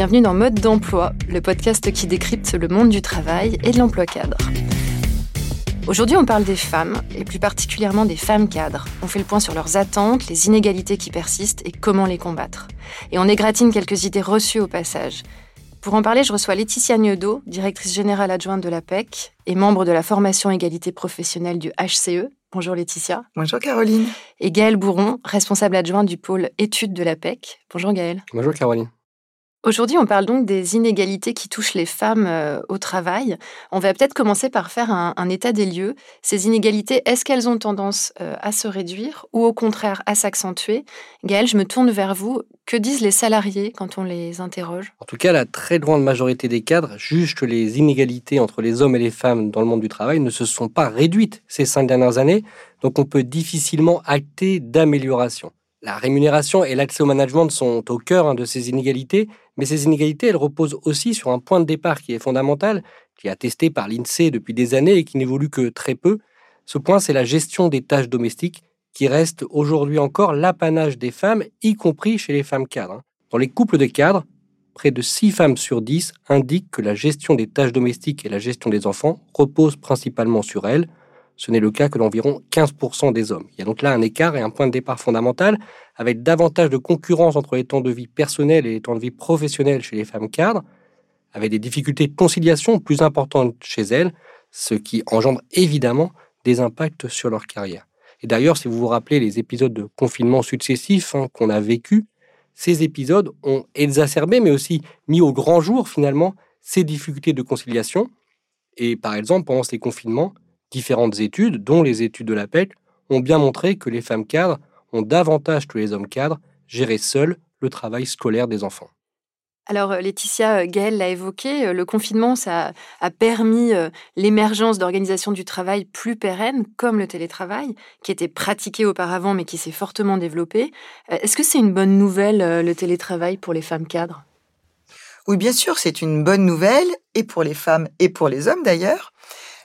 bienvenue dans Mode d'emploi, le podcast qui décrypte le monde du travail et de l'emploi cadre. Aujourd'hui, on parle des femmes, et plus particulièrement des femmes cadres. On fait le point sur leurs attentes, les inégalités qui persistent et comment les combattre. Et on égratine quelques idées reçues au passage. Pour en parler, je reçois Laetitia Gnodo, directrice générale adjointe de la PEC et membre de la formation égalité professionnelle du HCE. Bonjour Laetitia. Bonjour Caroline. Et Gaëlle Bourron, responsable adjoint du pôle études de la PEC. Bonjour Gaëlle. Bonjour Caroline. Aujourd'hui, on parle donc des inégalités qui touchent les femmes euh, au travail. On va peut-être commencer par faire un, état des lieux. Ces inégalités, est-ce qu'elles ont tendance euh, à se réduire ou au contraire à s'accentuer? Gaëlle, je me tourne vers vous. Que disent les salariés quand on les interroge? En tout cas, la très grande majorité des cadres jugent que les inégalités entre les hommes et les femmes dans le monde du travail ne se sont pas réduites ces cinq dernières années, donc on peut difficilement acter d'amélioration. La rémunération et l'accès au management sont au cœur hein, de ces inégalités, mais ces inégalités, elles reposent aussi sur un point de départ qui est fondamental, qui est attesté par l'INSEE depuis des années et qui n'évolue que très peu. Ce point, c'est la gestion des tâches domestiques, qui reste aujourd'hui encore l'apanage des femmes, y compris chez les femmes cadres. Hein. Dans les couples de cadres, près de 6 femmes sur 10 indiquent que la gestion des tâches domestiques et la gestion des enfants reposent principalement sur elles ce n'est le cas que d'environ 15% des hommes. Il y a donc là un écart et un point de départ fondamental, avec davantage de concurrence entre les temps de vie personnels et les temps de vie professionnels chez les femmes cadres, avec des difficultés de conciliation plus importantes chez elles, ce qui engendre évidemment des impacts sur leur carrière. Et d'ailleurs, si vous vous rappelez les épisodes de confinement successifs hein, qu'on a vécus, ces épisodes ont exacerbé, mais aussi mis au grand jour finalement ces difficultés de conciliation. Et par exemple, pendant ces confinements, Différentes études, dont les études de l'APEC, ont bien montré que les femmes cadres ont davantage que les hommes cadres géré seuls le travail scolaire des enfants. Alors euh, Laetitia euh, Gaël l'a évoqué, euh, le confinement ça a permis l'émergence d'organisations du travail plus pérennes comme le télétravail qui était pratiqué auparavant mais qui s'est fortement développé. Est-ce que c'est une bonne nouvelle le télétravail pour les femmes cadres? Oui, bien sûr, c'est une bonne nouvelle et pour les femmes et pour les hommes d'ailleurs.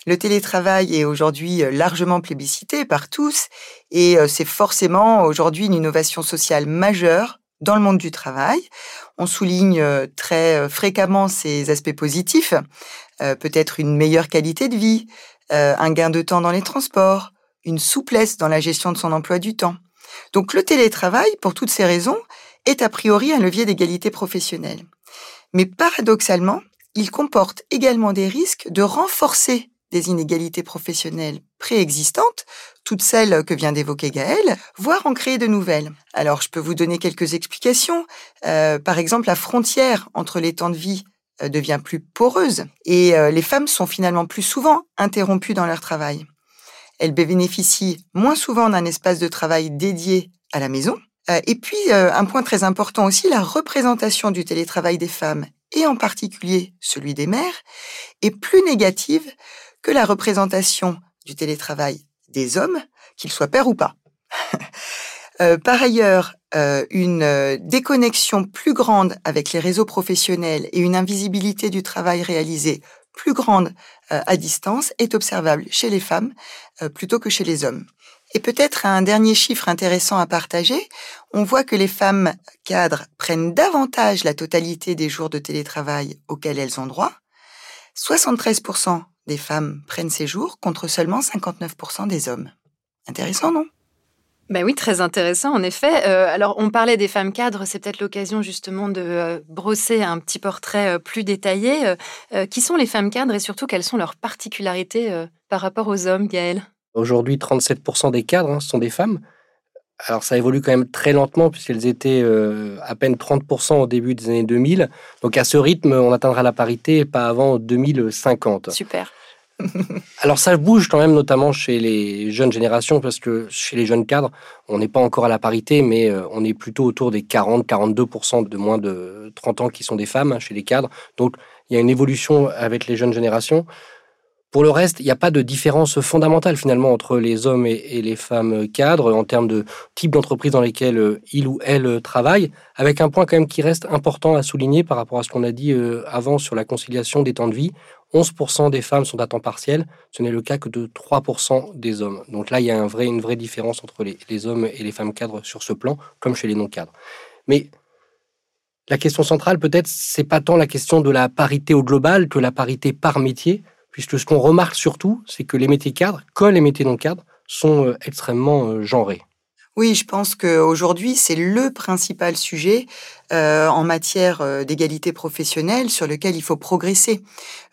Le télétravail est aujourd'hui euh, largement plébiscité par tous et euh, c'est forcément aujourd'hui une innovation sociale majeure dans le monde du travail. On souligne euh, très fréquemment ces aspects positifs, peut-être une meilleure qualité de vie, un gain de temps dans les transports, une souplesse dans la gestion de son emploi du temps. Donc le télétravail, pour toutes ces raisons, est a priori un levier d'égalité professionnelle. Mais paradoxalement, il comporte également des risques de renforcer des inégalités professionnelles préexistantes, toutes celles que vient d'évoquer Gaël, voire en créer de nouvelles. Alors, je peux vous donner quelques explications. Euh, par exemple, la frontière entre les temps de vie euh, devient plus poreuse et euh, les femmes sont finalement plus souvent interrompues dans leur travail. Elles bénéficient moins souvent d'un espace de travail dédié à la maison. et puis, un point très important aussi, la représentation du télétravail des femmes, et en particulier celui des mères, est plus négative que la représentation du télétravail des hommes, qu'ils soient pères ou pas. Euh, par ailleurs, euh, une euh, déconnexion plus grande avec les réseaux professionnels et une invisibilité du travail réalisé plus grande à distance est observable chez les femmes plutôt que chez les hommes. Et peut-être un dernier chiffre intéressant à partager, on voit que les femmes cadres prennent davantage la totalité des jours de télétravail auxquels elles ont droit. 73% des femmes prennent ces jours contre seulement 59% des hommes. Intéressant, non? Ben oui, très intéressant, en effet. Euh, alors, on parlait des femmes cadres, c'est peut-être l'occasion justement de euh, brosser un petit portrait euh, plus détaillé. qui sont les femmes cadres et surtout quelles sont leurs particularités par rapport aux hommes, Gaël Aujourd'hui, 37% des cadres hein, sont des femmes. Alors ça évolue quand même très lentement puisqu'elles étaient à peine 30% au début des années 2000. Donc à ce rythme, on atteindra la parité pas avant 2050. Super. Alors ça bouge quand même, notamment chez les jeunes générations, parce que chez les jeunes cadres, on n'est pas encore à la parité, mais euh, on est plutôt autour des 40-42% de moins de 30 ans qui sont des femmes hein, chez les cadres. Donc il y a une évolution avec les jeunes générations. Pour le reste, il n'y a pas de différence fondamentale finalement entre les hommes et, les femmes cadres en termes de type d'entreprise dans lesquelles euh, ils ou elles travaillent, avec un point quand même qui reste important à souligner par rapport à ce qu'on a dit euh, avant sur la conciliation des temps de vie. 11% des femmes sont à temps partiel, ce n'est le cas que de 3% des hommes. Donc là, il y a une vraie différence entre les, les hommes et les femmes cadres sur ce plan, comme chez les non-cadres. Mais La question centrale, peut-être, c'est pas tant la question de la parité au global que la parité par métier, puisque ce qu'on remarque surtout, c'est que les métiers cadres, comme les métiers non cadres, sont euh, extrêmement euh, genrés. Oui, je pense qu'aujourd'hui, c'est le principal sujet euh, en matière d'égalité professionnelle sur lequel il faut progresser.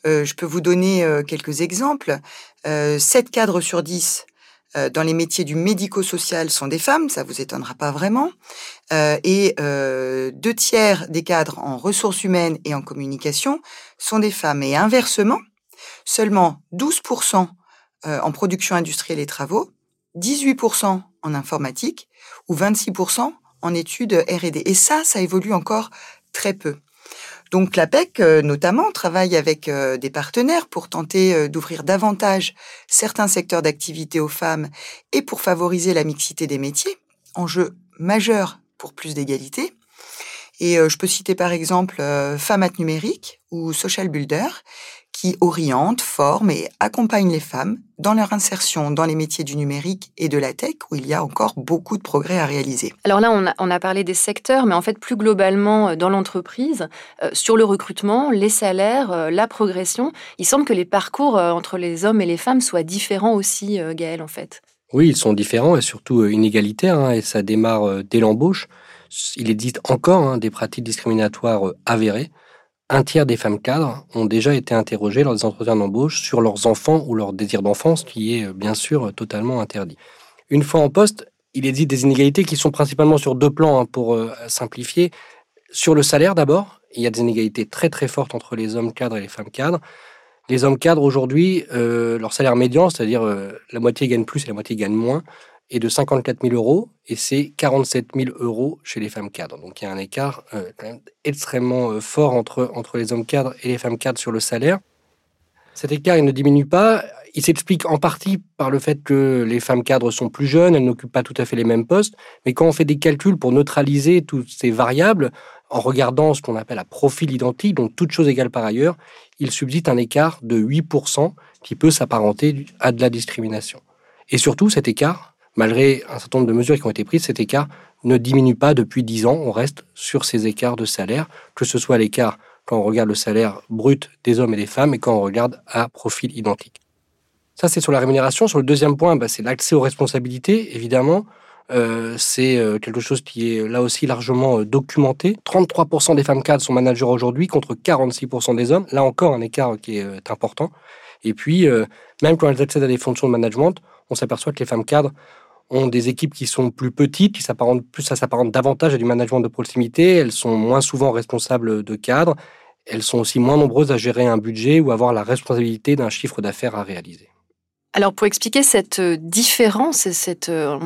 je peux vous donner quelques exemples. 7 cadres sur 10 dans les métiers du médico-social sont des femmes, ça vous étonnera pas vraiment. et deux tiers des cadres en ressources humaines et en communication sont des femmes. Et inversement, seulement 12% en production industrielle et travaux 18% en informatique ou 26% en études R&D. Et ça, ça évolue encore très peu. Donc l'APEC, euh, notamment, travaille avec euh, des partenaires pour tenter euh, d'ouvrir davantage certains secteurs d'activité aux femmes et pour favoriser la mixité des métiers, enjeu majeur pour plus d'égalité. Et je peux citer par exemple Femmes Numérique ou Social Builder, qui oriente, forme et accompagne les femmes dans leur insertion dans les métiers du numérique et de la tech, où il y a encore beaucoup de progrès à réaliser. Alors là, on a, on a parlé des secteurs, mais en fait, plus globalement, euh, dans l'entreprise, euh, sur le recrutement, les salaires, euh, la progression, il semble que les parcours entre les hommes et les femmes soient différents aussi, Gaël, en fait. Oui, ils sont différents et surtout inégalitaires, hein, et ça démarre dès l'embauche. Il existe encore hein, des pratiques discriminatoires avérées un tiers des femmes cadres ont déjà été interrogées lors des entretiens d'embauche sur leurs enfants ou leur désir d'enfance, qui est euh, bien sûr euh, totalement interdit. Une fois en poste, il existe des inégalités qui sont principalement sur deux plans, hein, pour euh, simplifier. Sur le salaire d'abord, il y a des inégalités très très fortes entre les hommes cadres et les femmes cadres. Les hommes cadres aujourd'hui, leur salaire médian, c'est-à-dire la moitié gagne plus et la moitié gagne moins, est de 54 000 euros et c'est 47 000 euros chez les femmes cadres. Donc il y a un écart euh, extrêmement euh, fort entre, entre les hommes cadres et les femmes cadres sur le salaire. Cet écart, il ne diminue pas. Il s'explique en partie par le fait que les femmes cadres sont plus jeunes, elles n'occupent pas tout à fait les mêmes postes. Mais quand on fait des calculs pour neutraliser toutes ces variables, en regardant ce qu'on appelle un profil identique, donc toutes choses égales par ailleurs, il subsiste un écart de 8% qui peut s'apparenter à de la discrimination. Et surtout, cet écart, malgré un certain nombre de mesures qui ont été prises, cet écart ne diminue pas depuis 10 ans. On reste sur ces écarts de salaire, que ce soit l'écart quand on regarde le salaire brut des hommes et des femmes et quand on regarde à profil identique. Ça, c'est sur la rémunération. Sur le deuxième point, bah, c'est l'accès aux responsabilités, évidemment. Euh, c'est euh, quelque chose qui est là aussi largement euh, documenté. 33% des femmes cadres sont managers aujourd'hui contre 46% des hommes. Là encore, un écart qui est important. Et puis, même quand elles accèdent à des fonctions de management, on s'aperçoit que les femmes cadres ont des équipes qui sont plus petites, qui s'apparentent plus, ça s'apparente davantage à du management de proximité. Elles sont moins souvent responsables de cadres. Elles sont aussi moins nombreuses à gérer un budget ou avoir la responsabilité d'un chiffre d'affaires à réaliser. Alors pour expliquer cette euh, différence, euh,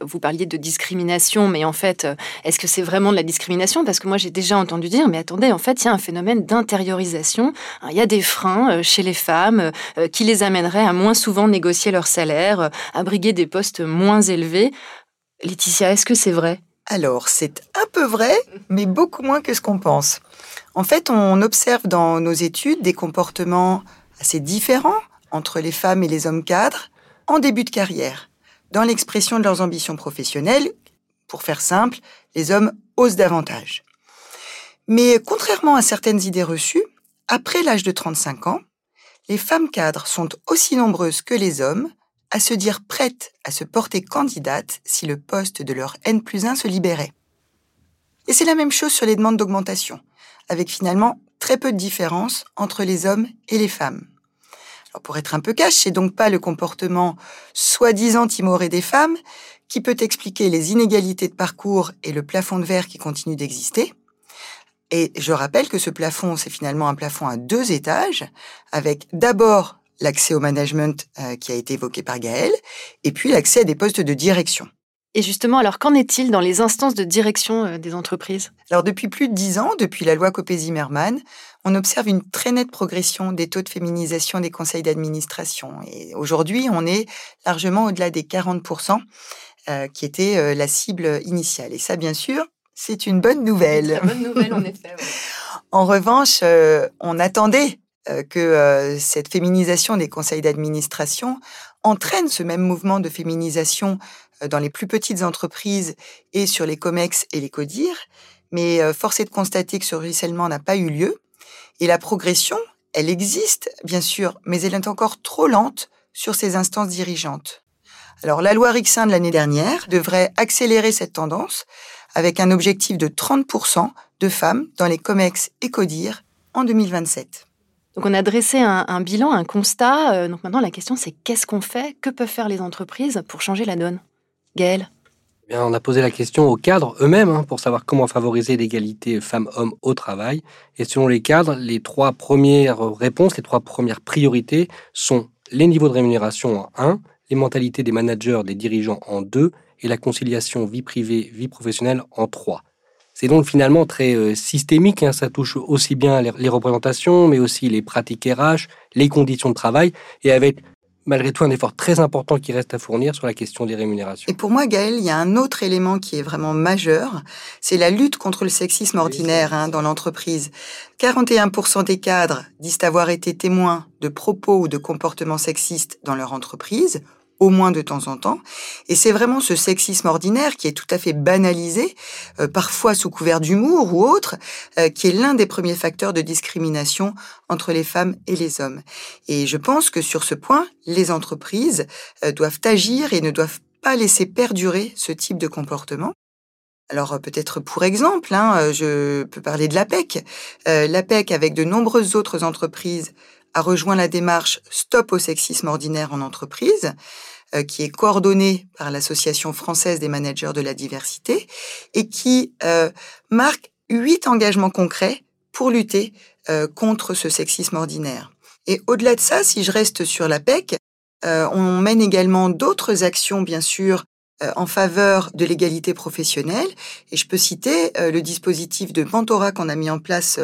vous parliez de discrimination, mais en fait, euh, est-ce que c'est vraiment de la discrimination? Parce que moi j'ai déjà entendu dire, mais attendez, en fait, il y a un phénomène d'intériorisation. Il y a des freins chez les femmes qui les amèneraient à moins souvent négocier leur salaire, à briguer des postes moins élevés. Laetitia, est-ce que c'est vrai? Alors c'est un peu vrai, mais beaucoup moins que ce qu'on pense. En fait, on observe dans nos études des comportements assez différents entre les femmes et les hommes cadres en début de carrière. Dans l'expression de leurs ambitions professionnelles, pour faire simple, les hommes osent davantage. Mais contrairement à certaines idées reçues, après l'âge de 35 ans, les femmes cadres sont aussi nombreuses que les hommes à se dire prêtes à se porter candidates si le poste de leur N plus 1 se libérait. Et c'est la même chose sur les demandes d'augmentation, avec finalement très peu de différence entre les hommes et les femmes pour être un peu cash, c'est donc pas le comportement soi-disant timoré des femmes qui peut expliquer les inégalités de parcours et le plafond de verre qui continue d'exister. Et je rappelle que ce plafond, c'est finalement un plafond à deux étages, avec d'abord l'accès au management euh, qui a été évoqué par Gaël, et puis l'accès à des postes de direction. Et justement, alors qu'en est-il dans les instances de direction euh, des entreprises? Alors depuis plus de dix ans, depuis la loi Copé-Zimmermann, on observe une très nette progression des taux de féminisation des conseils d'administration. Et aujourd'hui, on est largement au-delà des 40%, euh, qui était euh, la cible initiale. Et ça, bien sûr, c'est une bonne nouvelle. Une bonne nouvelle, en effet. en revanche, on attendait que cette féminisation des conseils d'administration entraîne ce même mouvement de féminisation dans les plus petites entreprises et sur les COMEX et les CODIR. mais euh, force est de constater que ce ruissellement n'a pas eu lieu. Et la progression, elle existe, bien sûr, mais elle est encore trop lente sur ces instances dirigeantes. Alors la loi Rixin de l'année dernière devrait accélérer cette tendance avec un objectif de 30% de femmes dans les COMEX et CODIR en 2027. Donc on a dressé un, bilan, un constat. Euh, donc maintenant la question c'est qu'est-ce qu'on fait? Que peuvent faire les entreprises pour changer la donne? Gaëlle? Eh on a posé la question aux cadres eux-mêmes hein, pour savoir comment favoriser l'égalité femmes-hommes au travail. Et selon les cadres, les trois premières réponses, les trois premières priorités sont les niveaux de rémunération en 1, les mentalités des managers, des dirigeants en 2 et la conciliation vie privée, vie professionnelle en 3. C'est donc finalement très euh, systémique, hein. ça touche aussi bien les, représentations, mais aussi les pratiques RH, les conditions de travail, et avec malgré tout un effort très important qui reste à fournir sur la question des rémunérations. Et pour moi, Gaël, il y a un autre élément qui est vraiment majeur, c'est la lutte contre le sexisme ordinaire hein, dans l'entreprise. 41% des cadres disent avoir été témoins de propos ou de comportements sexistes dans leur entreprise, au moins de temps en temps. Et c'est vraiment ce sexisme ordinaire qui est tout à fait banalisé, euh, parfois sous couvert d'humour ou autre, euh, qui est l'un des premiers facteurs de discrimination entre les femmes et les hommes. Et je pense que sur ce point, les entreprises euh, doivent agir et ne doivent pas laisser perdurer ce type de comportement. Alors peut-être pour exemple, hein, je peux parler de l'APEC. L'APEC, avec de nombreuses autres entreprises, a rejoint la démarche Stop au sexisme ordinaire en entreprise. Euh, qui est coordonnée par l'Association française des managers de la diversité et qui euh, marque huit engagements concrets pour lutter euh, contre ce sexisme ordinaire. Et au-delà de ça, si je reste sur la PEC, on mène également d'autres actions, bien sûr, en faveur de l'égalité professionnelle. Et je peux citer le dispositif de mentorat qu'on a mis en place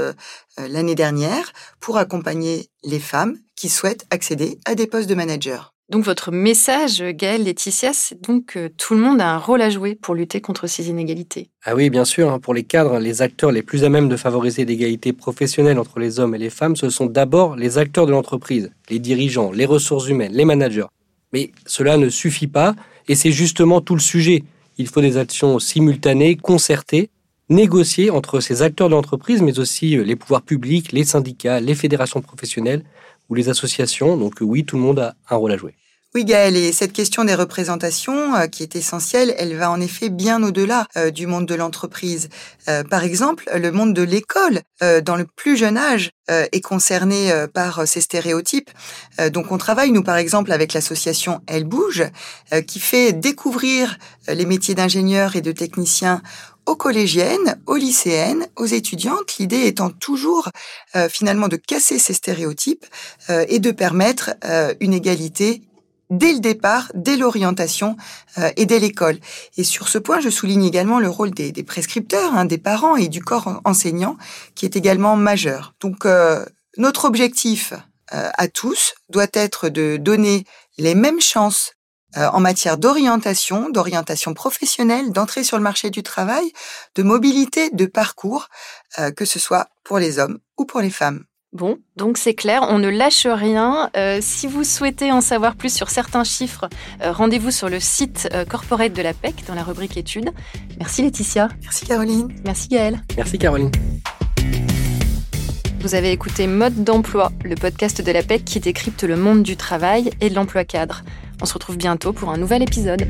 l'année dernière pour accompagner les femmes qui souhaitent accéder à des postes de manager. Donc votre message, Gaëlle, Laetitia, c'est donc que tout le monde a un rôle à jouer pour lutter contre ces inégalités. Ah oui, bien sûr. Hein. Pour les cadres, les acteurs les plus à même de favoriser l'égalité professionnelle entre les hommes et les femmes, ce sont d'abord les acteurs de l'entreprise, les dirigeants, les ressources humaines, les managers. Mais cela ne suffit pas, et c'est justement tout le sujet. Il faut des actions simultanées, concertées, négociées entre ces acteurs de l'entreprise, mais aussi euh, les pouvoirs publics, les syndicats, les fédérations professionnelles ou les associations. Donc oui, tout le monde a un rôle à jouer. Oui, Gaëlle, et cette question des représentations, euh, qui est essentielle, elle va en effet bien au-delà euh, du monde de l'entreprise. Euh, par exemple, le monde de l'école, dans le plus jeune âge, est concerné par ces stéréotypes. donc, on travaille, nous, par exemple, avec l'association Elle Bouge, qui fait découvrir les métiers d'ingénieur et de technicien aux collégiennes, aux lycéennes, aux étudiantes, l'idée étant toujours finalement de casser ces stéréotypes et de permettre une égalité dès le départ, dès l'orientation euh, et dès l'école. Et sur ce point, je souligne également le rôle des, prescripteurs, hein, des parents et du corps enseignant, qui est également majeur. Donc, euh, notre objectif euh, à tous doit être de donner les mêmes chances en matière d'orientation, d'orientation professionnelle, d'entrée sur le marché du travail, de mobilité, de parcours, que ce soit pour les hommes ou pour les femmes. Bon, donc c'est clair, on ne lâche rien. Euh, si vous souhaitez en savoir plus sur certains chiffres, euh, rendez-vous sur le site euh, corporate de la PEC dans la rubrique études. Merci Laetitia. Merci Caroline. Merci Gaëlle. Merci Caroline. Vous avez écouté Mode d'emploi, le podcast de la PEC qui décrypte le monde du travail et de l'emploi cadre. On se retrouve bientôt pour un nouvel épisode.